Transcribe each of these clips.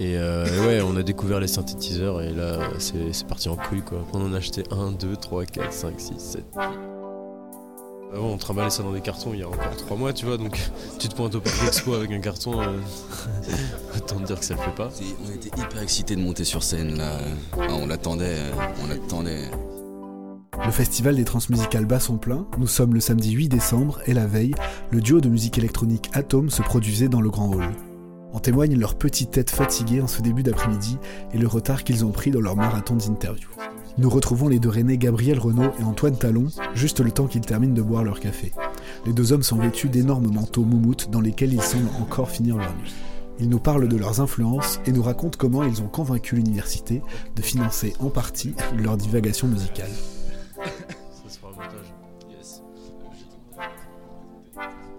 Et euh, ouais, on a découvert les synthétiseurs et là, c'est parti en couille quoi. On en a acheté 1, 2, 3, 4, 5, 6, 7. Avant, on trimballait ça dans des cartons il y a encore 3 mois, tu vois, donc tu te pointes au parc d'expo avec un carton, euh, autant te dire que ça le fait pas. On était hyper excités de monter sur scène là. Ah, on l'attendait, on l'attendait. Le festival des transmusicales bat son plein. Nous sommes le samedi 8 décembre et la veille, le duo de musique électronique Atom se produisait dans le grand hall. En témoignent leurs petites têtes fatiguées en ce début d'après-midi et le retard qu'ils ont pris dans leur marathon d'interviews. Nous retrouvons les deux René Gabriel Renault et Antoine Talon, juste le temps qu'ils terminent de boire leur café. Les deux hommes sont vêtus d'énormes manteaux moumoutes dans lesquels ils semblent encore finir leur nuit. Ils nous parlent de leurs influences et nous racontent comment ils ont convaincu l'université de financer en partie leur divagation musicale.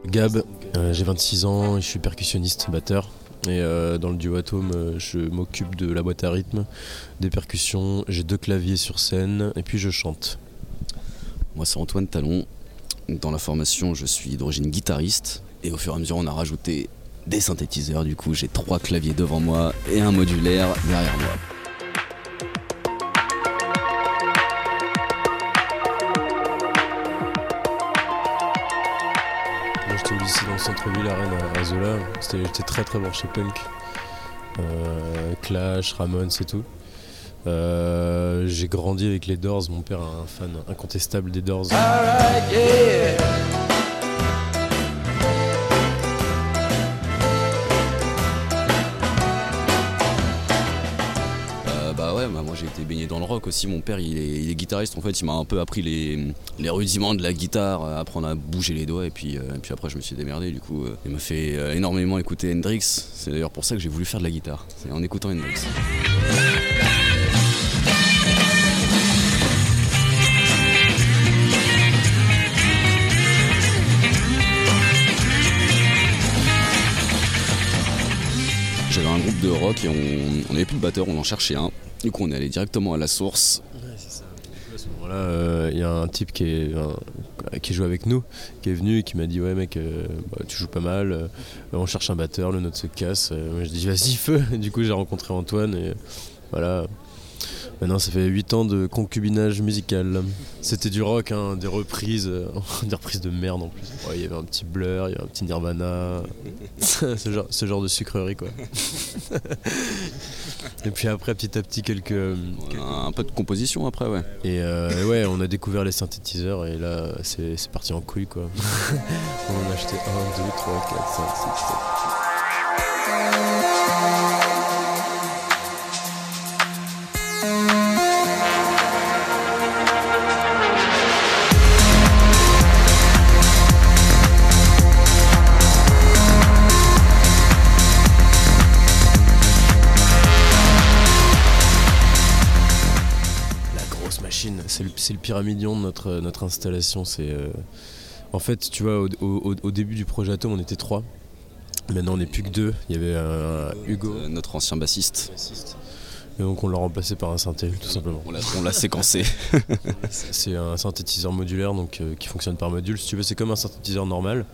Gab, euh, j'ai 26 ans et je suis percussionniste, batteur. Et euh, dans le duo Atom, euh, je m'occupe de la boîte à rythme, des percussions, j'ai deux claviers sur scène et puis je chante. Moi c'est Antoine Talon. Dans la formation, je suis d'origine guitariste et au fur et à mesure, on a rajouté des synthétiseurs. Du coup, j'ai trois claviers devant moi et un modulaire derrière moi. J'étais au lycée dans le centre-ville, à Rennes, à Zola. J'étais très très branché punk. Euh, Clash, Ramones et tout. Euh, j'ai grandi avec les Doors, mon père est un fan incontestable des Doors. j'ai baigné dans le rock aussi. Mon père, il est, guitariste. En fait, il m'a un peu appris les, rudiments de la guitare, euh, apprendre à bouger les doigts. Et puis, euh, puis après, je me suis démerdé. Du coup, euh, il m'a fait énormément écouter Hendrix. C'est d'ailleurs pour ça que j'ai voulu faire de la guitare. C'est en écoutant Hendrix. J'avais un groupe de rock et on n'avait plus de batteur, on en cherchait un. Du coup, on est allé directement à la source. Ce moment-là, euh, il y a un type qui, joue avec nous, qui est venu et qui m'a dit Ouais, mec, euh, bah, tu joues pas mal, euh, on cherche un batteur, le nôtre se casse. je dis Vas-y, feu Du coup, j'ai rencontré Antoine et voilà, Maintenant, ça fait 8 ans de concubinage musical. C'était du rock, hein, des reprises, euh, des reprises de merde en plus. Il y avait un petit Blur, il y avait un petit Nirvana, ce, genre, ce genre de sucrerie quoi. Et puis après, petit à petit, quelques, Un peu de composition après, ouais. Et euh, ouais, on a découvert les synthétiseurs et là, c'est parti en couille quoi. on en a acheté 1, 2, 3, 4, 5, 6, 7. C'est le, pyramidion de notre, notre installation. C'est euh, En fait, tu vois, au, début du projet Atom, on était trois. Maintenant, on n'est plus que deux. Il y avait un, Hugo. Notre ancien bassiste. Et donc, on l'a remplacé par un synthé, tout simplement. On l'a séquencé. c'est un synthétiseur modulaire donc, euh, qui fonctionne par module. Si tu veux, c'est comme un synthétiseur normal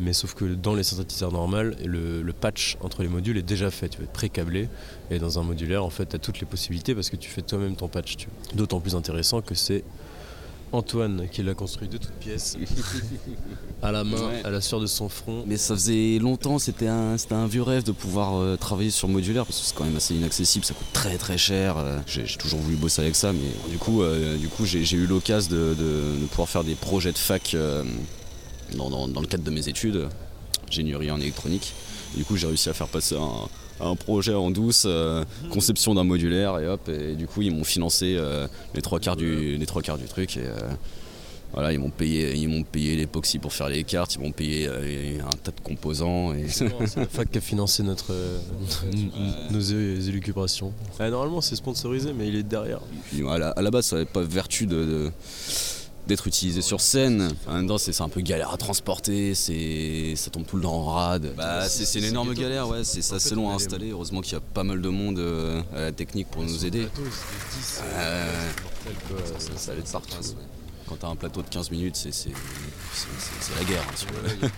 mais sauf que dans les synthétiseurs normaux, le, le, patch entre les modules est déjà fait, tu vas être pré-câblé, et dans un modulaire, en fait, tu as toutes les possibilités parce que tu fais toi-même ton patch. D'autant plus intéressant que c'est Antoine qui l'a construit de toutes pièces, à la main, à la sueur de son front. Mais ça faisait longtemps, c'était un, un vieux rêve de pouvoir euh, travailler sur modulaire parce que c'est quand même assez inaccessible, ça coûte très très cher. Euh, j'ai toujours voulu bosser avec ça, mais du coup, euh, du coup j'ai eu l'occasion de, de, pouvoir faire des projets de fac dans, le cadre de mes études, ingénierie en électronique. du coup, j'ai réussi à faire passer un, projet en douce, euh, conception d'un modulaire, et hop, et du coup, ils m'ont financé euh, les, trois quarts du, les trois quarts du truc. Et, euh, voilà, ils m'ont payé, ils m'ont payé l'époxy pour faire les cartes, ils m'ont payé un tas de composants. Et... C'est la fac qui a financé notre, nos élucubrations. normalement, c'est sponsorisé, mais il est derrière. à, la, base, ça n'avait pas vertu de d'être utilisé sur scène. En dedans, c'est un peu galère à transporter, c'est ça tombe tout le temps en rade. Bah, c'est une énorme galère, ouais, c'est assez long à installer. Heureusement qu'il y a pas mal de monde euh, à la technique pour nous aider. ça, allait de partout. quand t'as un plateau de 15 minutes, c'est, c'est, la guerre. Hein,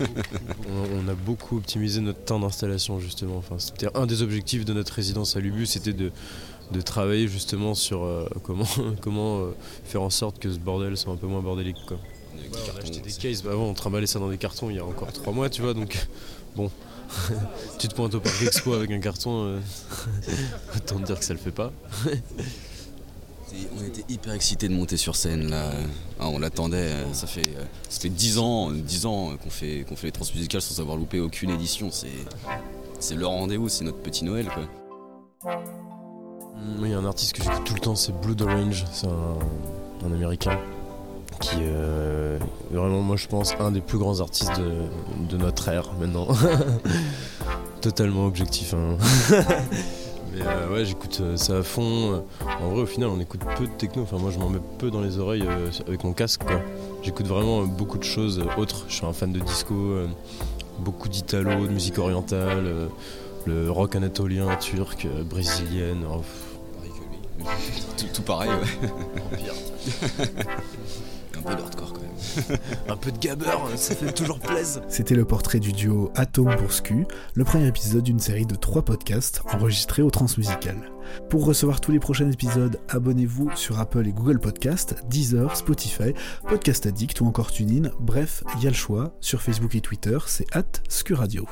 on, a beaucoup optimisé notre temps d'installation justement. Enfin, c'était un des objectifs de notre résidence à Lubu, c'était de, de travailler justement sur euh, comment, comment euh, faire en sorte que ce bordel soit un peu moins bordélique. Quoi. on a acheté des cases, bah, avant on trimballait ça dans des cartons il y a encore trois mois, tu vois, donc bon. tu te pointes au parc expo avec un carton, euh, autant te dire que ça le fait pas. On était hyper excités de monter sur scène là. Ah, on l'attendait, ça fait ça fait 10 ans, 10 ans qu'on fait qu'on fait les transmusicales sans avoir loupé aucune édition. C'est le rendez-vous, c'est notre petit Noël quoi. Il y a un artiste que j'écoute tout le temps, c'est Blue Orange, c'est un, américain qui est euh, vraiment, moi je pense, un des plus grands artistes de, notre ère maintenant. Totalement objectif. Hein. Mais euh, ouais, j'écoute euh, ça à fond. En vrai, au final, on écoute peu de techno. Enfin, moi, je m'en mets peu dans les oreilles avec mon casque. J'écoute vraiment beaucoup de choses autres. Je suis un fan de disco, beaucoup d'italo, de musique orientale, le rock anatolien, turc, brésilienne. Oh, tout, pareil, ouais. Un peu d'hardcore quand même. Un peu de gabber, ça fait toujours plaisir. C'était le portrait du duo Atom pour Scu, le premier épisode d'une série de trois podcasts enregistrés au Transmusical. Pour recevoir tous les prochains épisodes, abonnez-vous sur Apple et Google Podcast, Deezer, Spotify, Podcast Addict ou encore TuneIn. Bref, il y a le choix. Sur Facebook et Twitter, c'est at Radio.